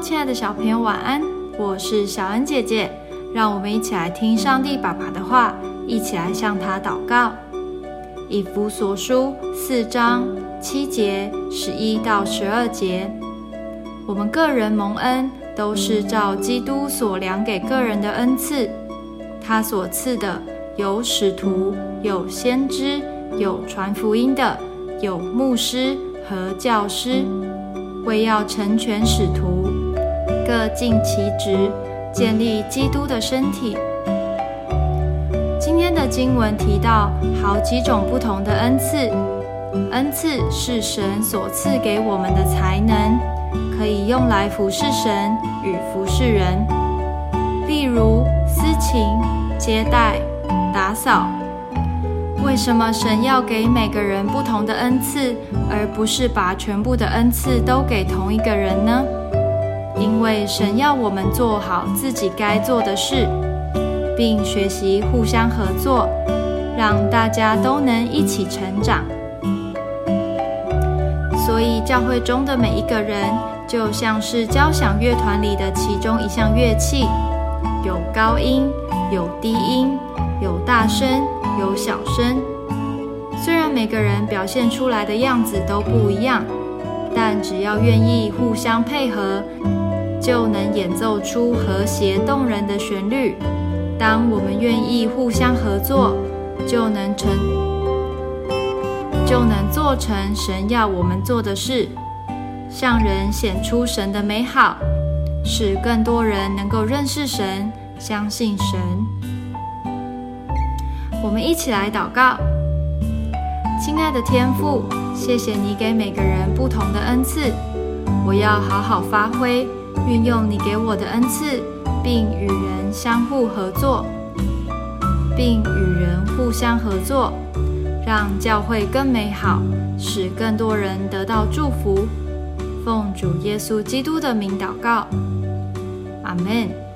亲爱的小朋友，晚安！我是小恩姐姐，让我们一起来听上帝爸爸的话，一起来向他祷告。以弗所书四章七节十一到十二节，我们个人蒙恩，都是照基督所量给个人的恩赐。他所赐的，有使徒，有先知，有传福音的，有牧师和教师，为要成全使徒。各尽其职，建立基督的身体。今天的经文提到好几种不同的恩赐，恩赐是神所赐给我们的才能，可以用来服侍神与服侍人。例如司琴、接待、打扫。为什么神要给每个人不同的恩赐，而不是把全部的恩赐都给同一个人呢？因为神要我们做好自己该做的事，并学习互相合作，让大家都能一起成长。所以，教会中的每一个人就像是交响乐团里的其中一项乐器，有高音，有低音，有大声，有小声。虽然每个人表现出来的样子都不一样，但只要愿意互相配合。就能演奏出和谐动人的旋律。当我们愿意互相合作，就能成，就能做成神要我们做的事，向人显出神的美好，使更多人能够认识神、相信神。我们一起来祷告，亲爱的天父，谢谢你给每个人不同的恩赐，我要好好发挥。运用你给我的恩赐，并与人相互合作，并与人互相合作，让教会更美好，使更多人得到祝福。奉主耶稣基督的名祷告，阿门。